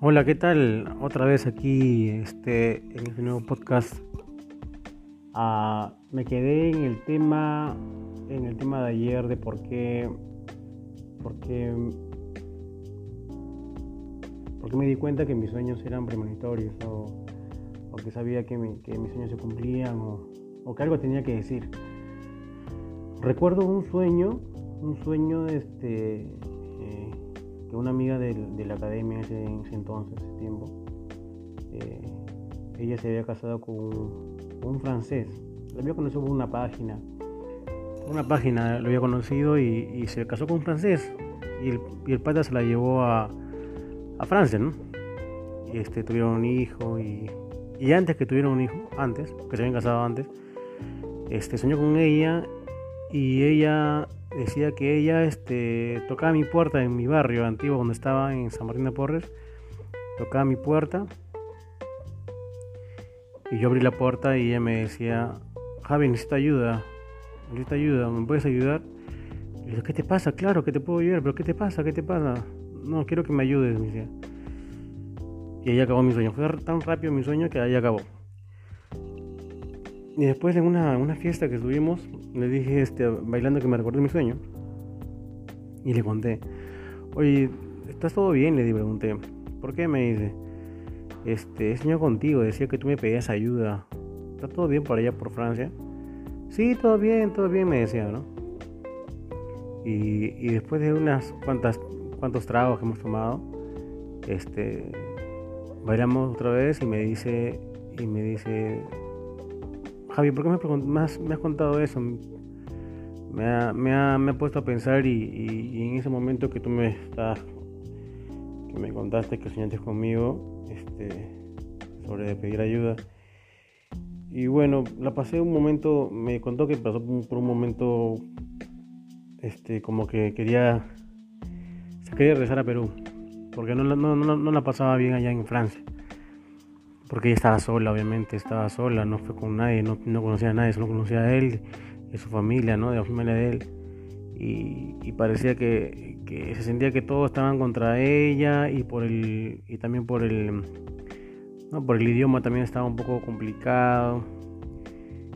Hola, ¿qué tal? Otra vez aquí este, en este nuevo podcast. Ah, me quedé en el tema en el tema de ayer de por qué porque porque me di cuenta que mis sueños eran premonitorios o, o que sabía que, que, mis sueños se cumplían o, o, que algo tenía que decir. Recuerdo un sueño, un sueño este que una amiga de, de la academia en ese entonces, ese tiempo, eh, ella se había casado con un, francés. Lo había conocido por una página. Una página lo había conocido y, y se casó con un francés. Y el, y el pata se la llevó a, a Francia, ¿no? Y este, tuvieron un hijo y, y antes que tuvieron un hijo, antes, que se habían casado antes, este, soñó con ella y ella decía que ella este, tocaba mi puerta en mi barrio antiguo donde estaba en San Martín de Porres, tocaba mi puerta y yo abrí la puerta y ella me decía, Javi, necesito ayuda, necesito ayuda, ¿me puedes ayudar? Y yo, ¿qué te pasa? Claro que te puedo ayudar, pero ¿qué te pasa? ¿Qué te pasa? No, quiero que me ayudes, me decía. Y ahí acabó mi sueño. Fue tan rápido mi sueño que ahí acabó. Y después en una, una fiesta que estuvimos, le dije este, bailando que me recordé mi sueño. Y le conté, oye, ¿estás todo bien? Le pregunté. ¿Por qué? Me dice, este, he soñado contigo, decía que tú me pedías ayuda. ¿Está todo bien por allá por Francia? Sí, todo bien, todo bien, me decía, ¿no? Y, y después de unas cuantas cuantos tragos que hemos tomado, este, bailamos otra vez y me dice, y me dice, Javi, ¿por qué me, me, has, me has, contado eso? Me ha, me, ha, me ha puesto a pensar y, y, y, en ese momento que tú me estás, que me contaste que soñaste conmigo, este, sobre pedir ayuda. Y bueno, la pasé un momento, me contó que pasó por un momento, este, como que quería quería regresar a Perú, porque no, no, no, no, la pasaba bien allá en Francia. Porque ella estaba sola, obviamente, estaba sola, no fue con nadie, no, no conocía a nadie, solo conocía a él y su familia, ¿no? De la familia de él. Y, parecía que, que, se sentía que todos estaban contra ella y por el y también por el no, por el idioma también estaba un poco complicado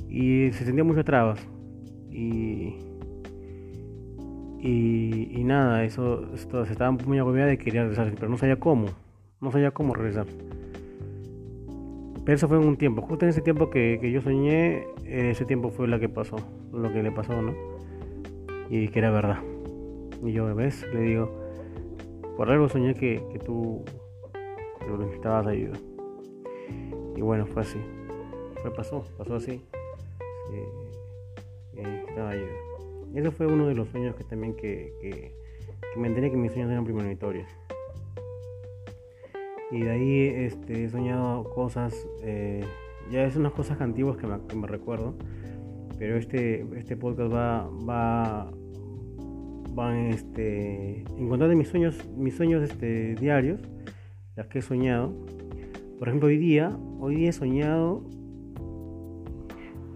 y se sentía muchas trabas y y, y nada, eso, esto, se estaba muy agobiada de querer regresar, pero no sabía cómo, no sabía cómo regresar. Pero eso fue un tiempo, justo en ese tiempo que, que yo soñé, ese tiempo fue lo que pasó, lo que le pasó, ¿no? Y que era verdad. Y yo, ¿ves? Le digo, por algo soñé que, que tú necesitabas ayuda. Y bueno, fue así. Fue, pasó, pasó así. Sí, necesitaba ayuda. Ese fue uno de los sueños que también que, que, que me enteré que mis sueños eran premonitorios. Y de ahí este, he soñado cosas, eh, ya es unas cosas antiguas que me, recuerdo, pero este, este podcast va, va, va en, este, en contar de mis sueños, mis sueños este, diarios, las que he soñado. Por ejemplo, hoy día, hoy día he soñado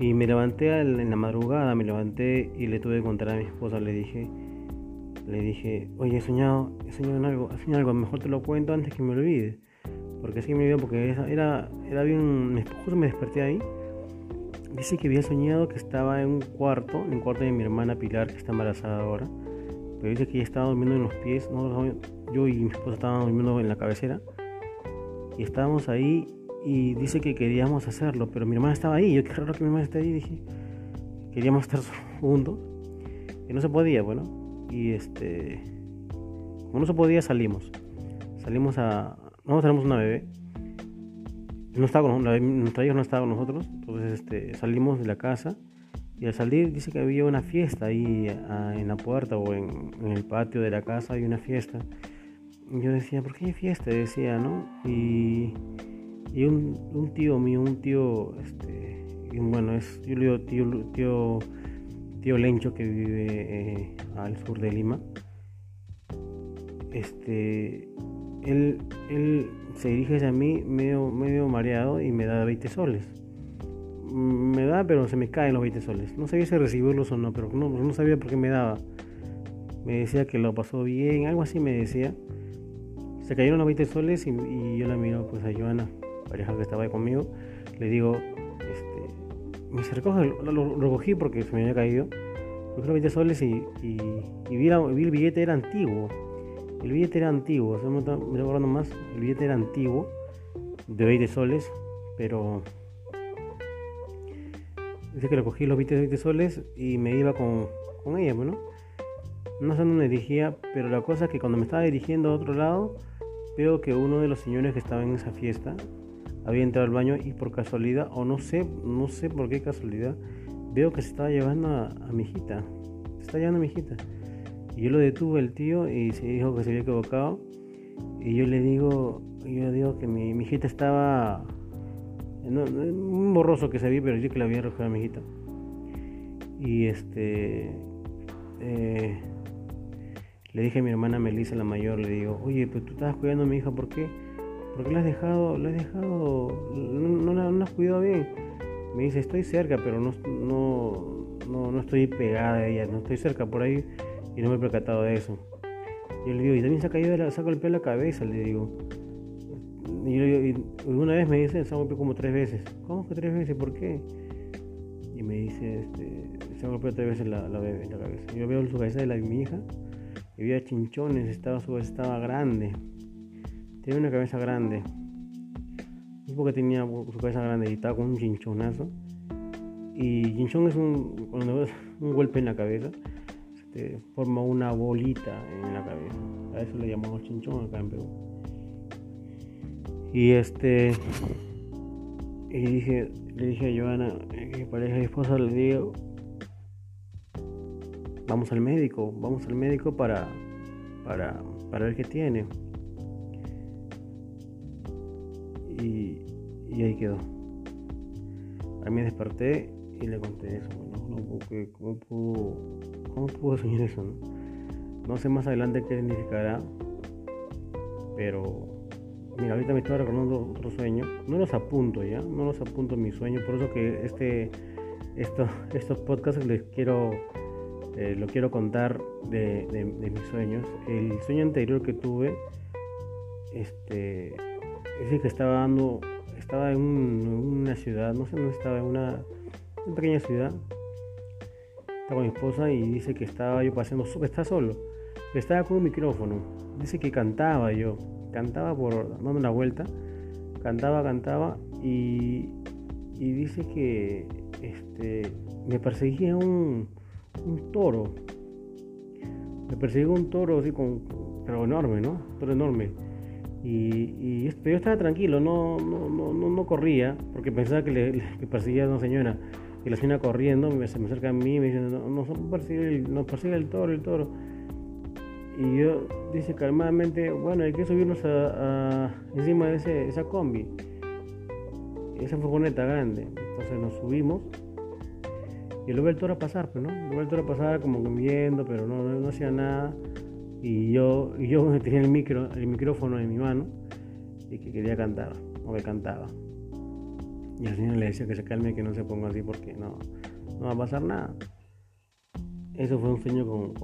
y me levanté en la madrugada, me levanté y le tuve que contar a mi esposa, le dije, le dije, oye, he soñado, he soñado en algo, he soñado algo, mejor te lo cuento antes que me olvide. Porque así me olvido, porque era, era bien, esposo me desperté ahí. Dice que había soñado que estaba en un cuarto, en el cuarto de mi hermana Pilar, que está embarazada ahora. Pero dice que ella estaba durmiendo en los pies, yo y mi esposa estábamos durmiendo en la cabecera. Y estábamos ahí y dice que queríamos hacerlo, pero mi hermana estaba ahí. Yo, qué raro que mi hermana esté ahí. Dije, queríamos estar juntos. Y no se podía, bueno. Y este, como no se podía, salimos. Salimos a. No, tenemos una bebé. No estaba con nuestra hija no estaba con nosotros. Entonces este, salimos de la casa. Y al salir dice que había una fiesta ahí en la puerta o en, el patio de la casa. Hay una fiesta. Yo decía, ¿por qué hay fiesta? Decía, ¿no? Y y un, tío mío, un tío, este, bueno, es, yo tío, tío, tío Lencho que vive eh, al sur de Lima. Este, él, él se dirige hacia mí medio, medio mareado y me da 20 soles. Me da, pero se me caen los 20 soles. No sabía si recibirlos o no, pero no, no sabía por qué me daba. Me decía que lo pasó bien, algo así me decía. Se cayeron los 20 soles y, yo la miro pues a Joana, pareja que estaba ahí conmigo. Le digo, este, me recoge, lo, recogí porque se me había caído. Cogí los 20 soles y, y, vi, el billete, era antiguo. El billete era antiguo, me recuerdo más, el billete era antiguo, de 20 soles, pero dice que lo cogí los 20 soles y me iba con, con ella, bueno. No sé dónde me dirigía, pero la cosa es que cuando me estaba dirigiendo a otro lado, veo que uno de los señores que estaba en esa fiesta había entrado al baño y por casualidad, o no sé, no sé por qué casualidad, veo que se estaba llevando a, mi hijita. Se está llevando a mi hijita. Yo lo detuve el tío y se dijo que se había equivocado. Y yo le digo, yo digo que mi, mi hijita estaba no, un borroso que se vi, pero yo que la había recogido a mi hijita. Y este. Eh, le dije a mi hermana Melissa, la mayor, le digo, oye, pues tú estabas cuidando a mi hija, ¿por qué? ¿Por qué la has dejado? La has dejado. No, la, has cuidado bien. Me dice, estoy cerca, pero no, no, no, estoy pegada a ella, no estoy cerca por ahí y no me he percatado de eso. Yo le digo, y también se ha se ha golpeado la cabeza, le digo. Y, una vez me dice, se ha golpeado como tres veces. ¿Cómo que tres veces? ¿Por qué? Y me dice, este, se ha golpeado tres veces la, cabeza. Yo veo su cabeza de la de mi hija, y había chinchones, estaba, su estaba grande. Tenía una cabeza grande. Es porque tenía su cabeza grande y estaba con un chinchonazo. Y chinchón es un, un golpe en la cabeza, este, forma una bolita en la cabeza. A eso le llamamos chinchón acá en Perú. Y este. Y dije, le dije a Joana, que pareja y esposa, le digo, vamos al médico, vamos al médico para, para, para ver qué tiene. Y, y ahí quedó. A mí desperté y le conté eso. No, ¿cómo, pudo, ¿Cómo pudo soñar eso? No? sé más adelante qué significará, pero Mira, ahorita me estaba recordando otro sueño. No los apunto ya, no los apunto en mi sueño. Por eso que este, esto, estos podcasts les quiero, eh, lo quiero contar de, mis sueños. El sueño anterior que tuve, este, es el que estaba dando, estaba en, una ciudad, no sé dónde estaba, en una pequeña ciudad. Estaba con mi esposa y dice que estaba yo paseando, está solo. Estaba con un micrófono. Dice que cantaba yo cantaba por dando una vuelta, cantaba, cantaba y, y dice que este, me perseguía un, un toro. Me perseguía un toro así con, pero enorme, ¿no? Toro enorme. Y, y yo estaba tranquilo, no, no, no, no, corría, porque pensaba que, le, perseguía a una señora. Y la señora corriendo me, se me acerca a mí y me dice, no, no, persigue el, persigue el toro, el toro. Y yo dice calmadamente, bueno, hay que subirnos a, encima de ese, esa combi, esa furgoneta grande. Entonces nos subimos y lo ve el toro a pasar, pues, ¿no? Lo ve el toro a pasar como viendo, pero no, no, hacía nada. Y yo, y yo tenía el, micro, el micrófono en mi mano y que quería cantar, o que cantaba. Y al señor le decía que se calme, que no se ponga así porque no, no va a pasar nada. Eso fue un sueño con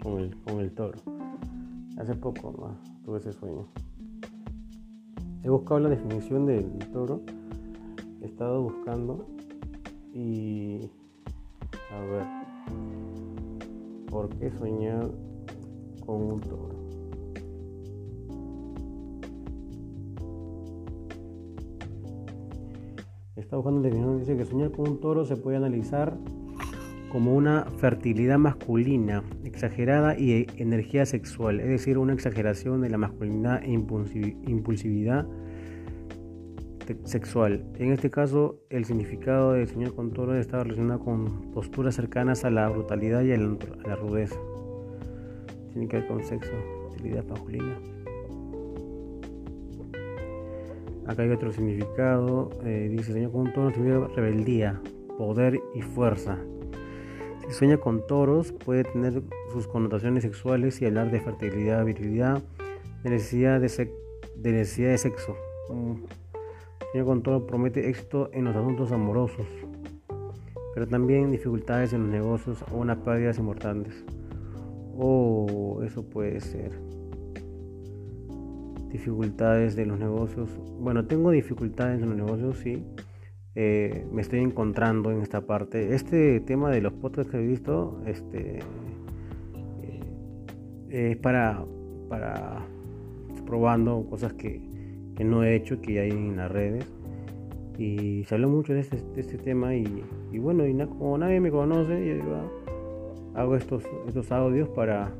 con el, con el toro. Hace poco tuve ese sueño. He buscado la definición del toro. He estado buscando y a ver por qué soñar con un toro. Estado buscando la definición. Dice que soñar con un toro se puede analizar como una fertilidad masculina exagerada y energía sexual, es decir, una exageración de la masculinidad e impulsividad sexual. En este caso, el significado del señor Contoro está relacionado con posturas cercanas a la brutalidad y a la rudeza. Tiene que ver con sexo, fertilidad masculina. Acá hay otro significado, eh, dice el señor Contoro, significa rebeldía, poder y fuerza, si sueña con toros, puede tener sus connotaciones sexuales y hablar de fertilidad, virilidad, de necesidad de, sexo. Mm. Sueña con toros promete éxito en los asuntos amorosos, pero también dificultades en los negocios o unas pérdidas importantes. Oh, eso puede ser. Dificultades de los negocios. Bueno, tengo dificultades en los negocios, sí. Eh, me estoy encontrando en esta parte. Este tema de los podcasts que he visto, este, eh, es para, para probando cosas que, que, no he hecho, que hay en las redes. Y se habló mucho de este, este tema y, bueno, y como nadie me conoce, yo ah, hago estos, estos audios para,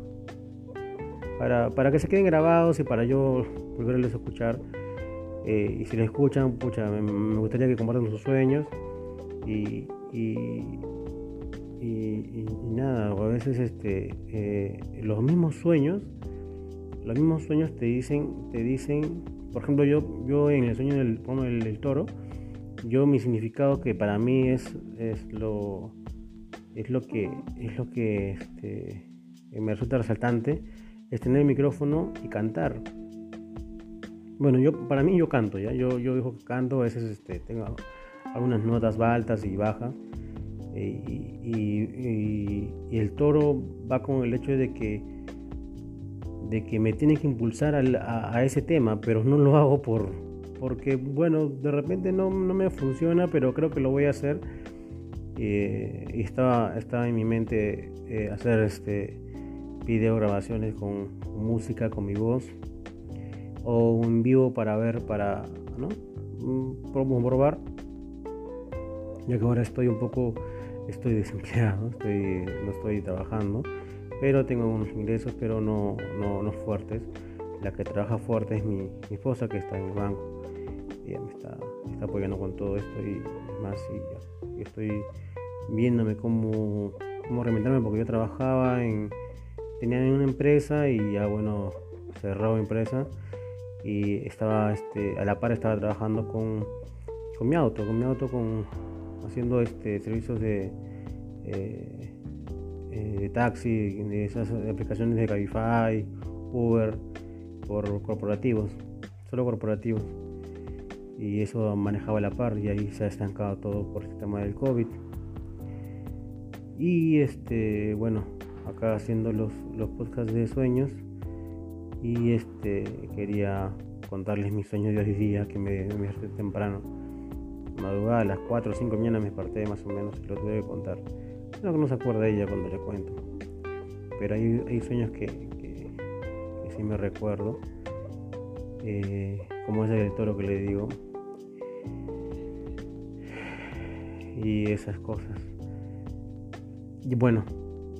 para, para, que se queden grabados y para yo volverles a escuchar. Eh, y si les escuchan, pucha, me, gustaría que compartan sus sueños. Y, y, y, nada, a veces este, eh, los mismos sueños, los mismos sueños te dicen, te dicen, por ejemplo, yo, yo en el sueño del, el toro, yo mi significado que para mí es, es lo es lo que es lo que este, me resulta resaltante es tener el micrófono y cantar bueno yo para mí yo canto ya yo yo digo que canto a veces este, tengo algunas notas altas y bajas y, y, el toro va con el hecho de que de que me tiene que impulsar a, ese tema pero no lo hago por porque bueno, de repente no, me funciona, pero creo que lo voy a hacer. Eh, y estaba, estaba en mi mente eh, hacer este video grabaciones con, música, con mi voz, o un vivo para ver, para, ¿no? Mm, probar, ya que ahora estoy un poco, estoy desempleado, estoy, no estoy trabajando, pero tengo unos ingresos, pero no, no, no fuertes. La que trabaja fuerte es mi, mi esposa que está en el banco ella me está, apoyando con todo esto y más y, estoy viéndome cómo, cómo reinventarme porque yo trabajaba en tenía en una empresa y ya bueno cerrado empresa y estaba este a la par estaba trabajando con, con mi auto con mi auto con haciendo este servicios de eh, eh, de taxi de esas aplicaciones de Cabify Uber por corporativos solo corporativos y eso manejaba la par y ahí se ha estancado todo por el tema del COVID. Y este, bueno, acá haciendo los, los podcasts de sueños y este quería contarles mis sueños de hoy día que me, me temprano. Madrugada a las 4 o 5 de mañana me parté más o menos y lo tuve contar. No que no se acuerda ella cuando le cuento. Pero hay, hay sueños que, que, sí me recuerdo. Eh, como es el toro que le digo, y esas cosas. Y bueno,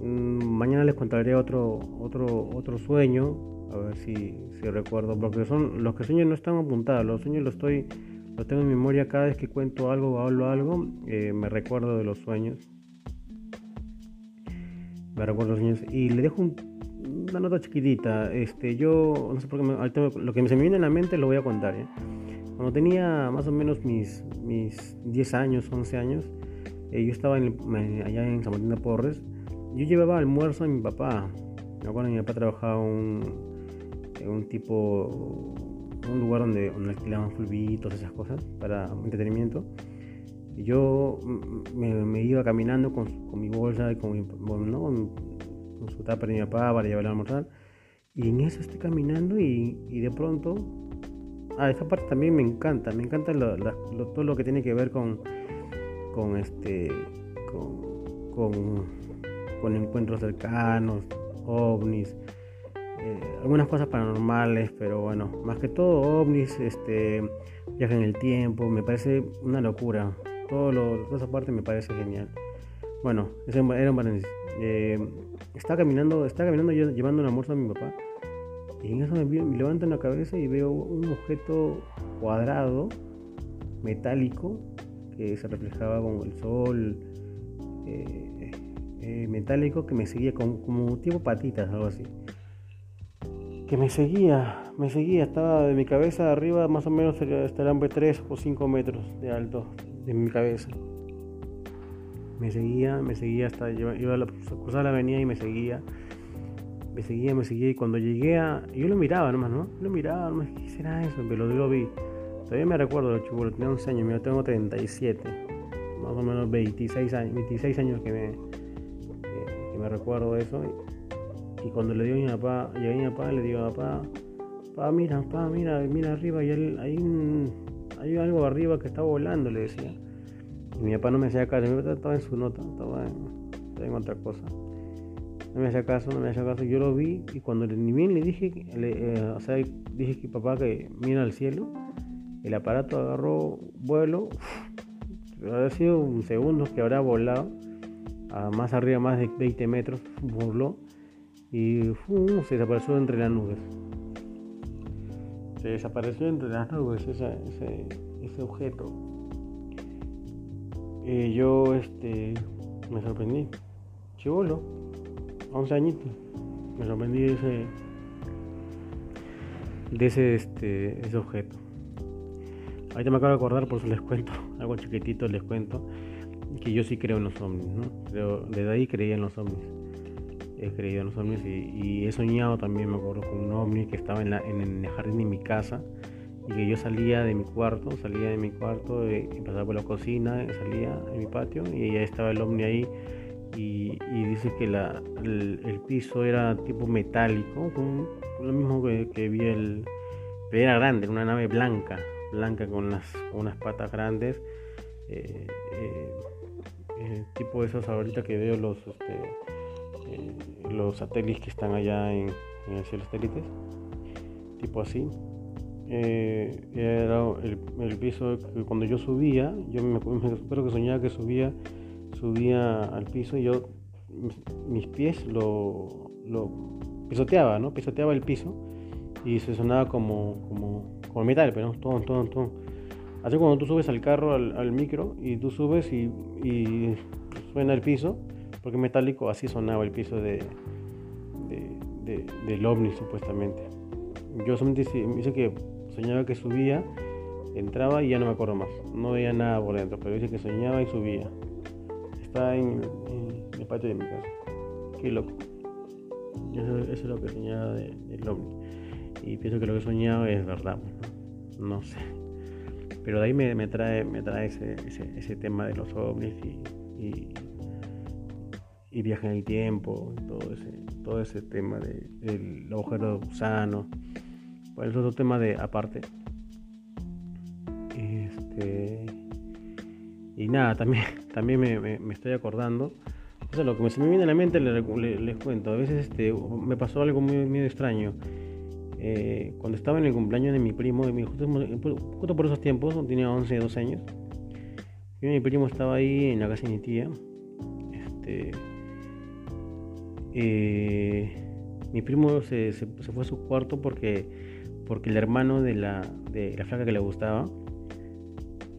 mañana les contaré otro, otro, otro sueño, a ver si, si recuerdo, porque son los que sueño no están apuntados, los sueños los estoy, los tengo en memoria cada vez que cuento algo o hablo algo, eh, me recuerdo de los sueños. Me recuerdo los sueños y le dejo una nota chiquitita. Este, yo no sé por qué lo que se me viene en la mente lo voy a contar. ¿eh? Cuando tenía más o menos mis, mis 10 años, 11 años, eh, yo estaba allá en San Martín de Porres. Yo llevaba almuerzo a mi papá. Me acuerdo que mi papá trabajaba un, en un tipo, un lugar donde, donde alquilaban fulbitos, esas cosas, para entretenimiento. Y yo me, iba caminando con, con, mi bolsa y con, mi, con, su tapa de mi papá para llevarle a almorzar. Y en eso estoy caminando y, de pronto Ah, esta parte también me encanta, me encanta todo lo que tiene que ver con, con este, con, con, encuentros cercanos, ovnis, eh, algunas cosas paranormales, pero bueno, más que todo ovnis, este, viaje en el tiempo, me parece una locura. Todo lo, toda esa parte me parece genial. Bueno, ese era un paréntesis. Eh, estaba caminando, estaba caminando yo llevando un almuerzo a mi papá y en eso me, levanto en la cabeza y veo un objeto cuadrado, metálico, que se reflejaba con el sol, eh, eh, metálico, que me seguía como, como tipo patitas, algo así. Que me seguía, me seguía, estaba de mi cabeza arriba, más o menos estarían 3 o 5 metros de alto de mi cabeza. Me seguía, me seguía hasta iba a cruzar la avenida y me seguía me seguía, me seguía y cuando llegué a... Yo lo miraba nomás, ¿no? Lo miraba nomás, ¿qué será eso? Pero lo vi. Todavía me recuerdo, lo chubulo, tenía 11 años, yo tengo 37, más o menos 26 años, 26 años que me, recuerdo eso. Y, cuando le digo a mi papá, llegué a mi papá, le digo papá, pa, mira, pa, mira, mira arriba, y hay, un, hay algo arriba que está volando, le decía. Y mi papá no me hacía caso, papá estaba en su nota, estaba en, otra cosa. No me hacía caso, no me hacía caso. Yo lo vi y cuando ni bien le dije, eh, o sea, dije que papá que mira al cielo, el aparato agarró vuelo, ha sido un segundo que habrá volado, más arriba, más de 20 metros, voló y se desapareció entre las nubes. Se desapareció entre las nubes ese, ese, objeto. Y yo este, me sorprendí. Chivolo, 11 añitos. Me sorprendí de ese, de ese, este, ese objeto. Ahorita me acabo de acordar, por eso les cuento, algo chiquitito les cuento, que yo sí creo en los ovnis, ¿no? Desde ahí creía en los ovnis. He creído en los ovnis y, he soñado también, me acuerdo, con un ovni que estaba en, el jardín de mi casa y que yo salía de mi cuarto, salía de mi cuarto, y pasaba por la cocina, salía de mi patio y ya estaba el ovni ahí y, dice que el, piso era tipo metálico, lo mismo que, vi el... Pero era grande, una nave blanca, blanca con unas, unas patas grandes, eh, eh, eh, tipo esos ahorita que veo los, este, los satélites que están allá en, el cielo satélites, tipo así. era el, piso que cuando yo subía, yo me, espero que soñaba que subía, subía al piso y yo mis pies lo, lo pisoteaba, ¿no? Pisoteaba el piso y se sonaba como, como como metal, pero no, todo, todo, todo. Así cuando tú subes al carro, al, micro, y tú subes y, suena el piso, porque metálico, así sonaba el piso de, del ovni supuestamente. Yo solamente dice que soñaba que subía, entraba y ya no me acuerdo más. No veía nada por dentro, pero dice que soñaba y subía. Está en, el patio de mi casa. Qué loco. Eso, es lo que soñaba del ovni y pienso que lo que he soñado es verdad. No, sé. Pero de ahí me, trae, me trae ese, ese, tema de los ovnis y, y, y, en el tiempo, todo ese, todo ese tema de, del agujero de gusano. Pues es otro tema de aparte. Este, y nada, también, también me, estoy acordando. O sea, lo que me viene a la mente les, cuento. A veces este, me pasó algo muy, muy extraño. Eh, cuando estaba en el cumpleaños de mi primo, mi, justo, por esos tiempos, tenía 11, 12 años, y mi primo estaba ahí en la casa de mi tía. Este, eh, mi primo se, fue a su cuarto porque, porque el hermano de la, de la flaca que le gustaba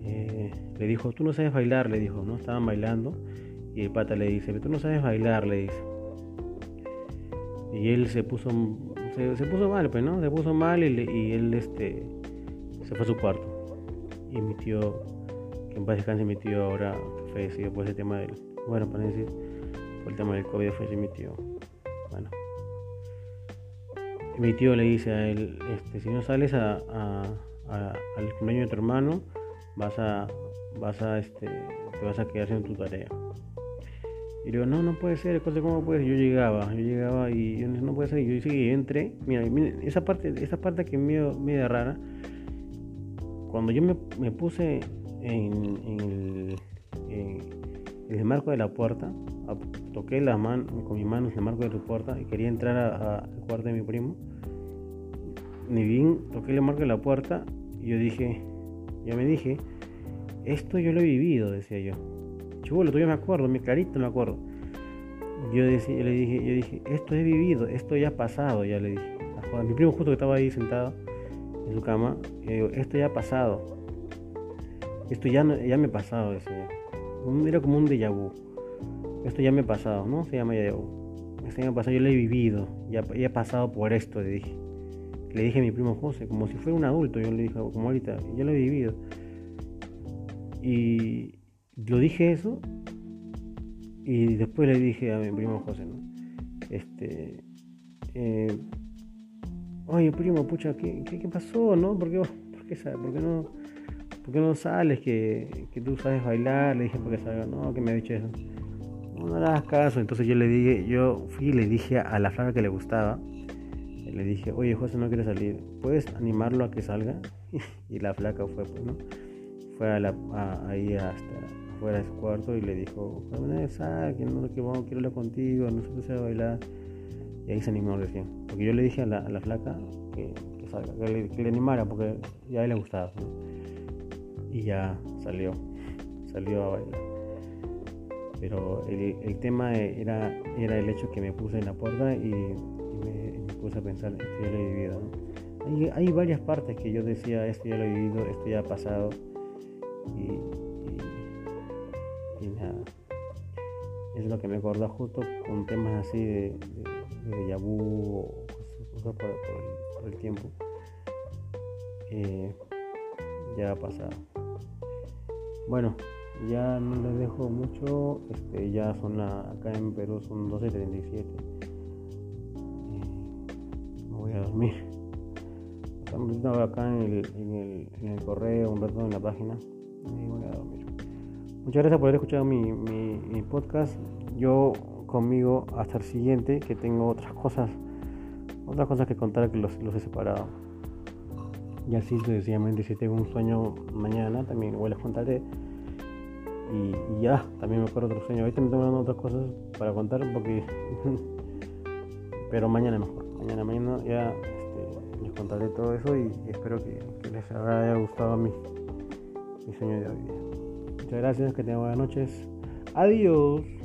eh, le dijo, tú no sabes bailar, le dijo, ¿no? Estaban bailando y el pata le dice, tú no sabes bailar, le dice. Y él se puso se, puso mal, pues, ¿no? Se puso mal y, él este, se fue a su cuarto. Y mi tío, que en paz descanse mi tío ahora, fallecido por ese tema del, bueno, para decir, por el tema del COVID fue mi tío. Bueno. mi tío le dice a él, este, si no sales a, al cumpleaños de tu hermano, vas a, vas a, este, te vas a quedar sin tu tarea. Y digo, no, no puede ser, ¿cómo puede ser? Yo llegaba, yo llegaba y yo, no puede ser. Yo dije que entré, mira, esa parte, esa parte que es medio, rara, cuando yo me, puse en, el, marco de la puerta, toqué la mano con mis manos el marco de la puerta y quería entrar al cuarto de mi primo, ni bien toqué el marco de la puerta y yo dije, yo me dije, esto yo lo he vivido, decía yo lo todavía me acuerdo, mi clarito me acuerdo. Yo, decía, le dije, yo dije, esto he vivido, esto ya ha pasado, ya le dije. A mi primo justo que estaba ahí sentado en su cama, digo, esto ya ha pasado. Esto ya, ya me ha pasado, decía. Era como un déjà vu. Esto ya me ha pasado, ¿no? Se llama déjà vu. Esto ya me ha pasado, yo lo he vivido, ya, ya he pasado por esto, le dije. Le dije a mi primo José, como si fuera un adulto, yo le dije, como ahorita, ya lo he vivido. Y, lo dije eso y después le dije a mi primo José, ¿no? Este, eh, oye primo, pucha, ¿qué, qué, pasó, no? ¿Por qué, por qué, por qué no, por qué no sales? Que, que, tú sabes bailar, le dije, porque salga, no, que me ha dicho eso. No, no hagas caso, entonces yo le dije, yo fui y le dije a la flaca que le gustaba, le dije, oye José no quiere salir, ¿puedes animarlo a que salga? y la flaca fue, pues, ¿no? Fue a la, ahí hasta afuera de su cuarto y le dijo, que no, que vamos, quiero hablar contigo, no sé qué a bailar. Y ahí se animó recién. Porque yo le dije a la, flaca que, que le, animara, porque ya a él le gustaba. Y ya salió, salió a bailar pero el, el, tema era, era el hecho que me puse en la puerta y, me, puse a pensar, esto ya lo he vivido. Hay, hay, varias partes que yo decía, esto ya lo he vivido, esto ya ha pasado y, Es lo que me acordó justo con temas así de, de, de Yabu o cosas por, por, el, tiempo. Eh, ya ha pasado. Bueno, ya no les dejo mucho este, ya son acá en Perú son 12.37 eh, me voy a dormir acá en el, en, el, en el, correo un rato en la página y voy a dormir muchas gracias por haber escuchado mi, podcast yo conmigo hasta el siguiente que tengo otras cosas otras cosas que contar que los, he separado y así sencillamente si tengo un sueño mañana también igual les contaré y, ya, también me acuerdo otro sueño. Ahorita me tengo otras cosas para contar porque... Pero mañana mejor. Mañana, mañana ya este, les contaré todo eso y, espero que, les haya gustado mi, sueño de hoy. Muchas gracias, que tengan buenas noches. Adiós.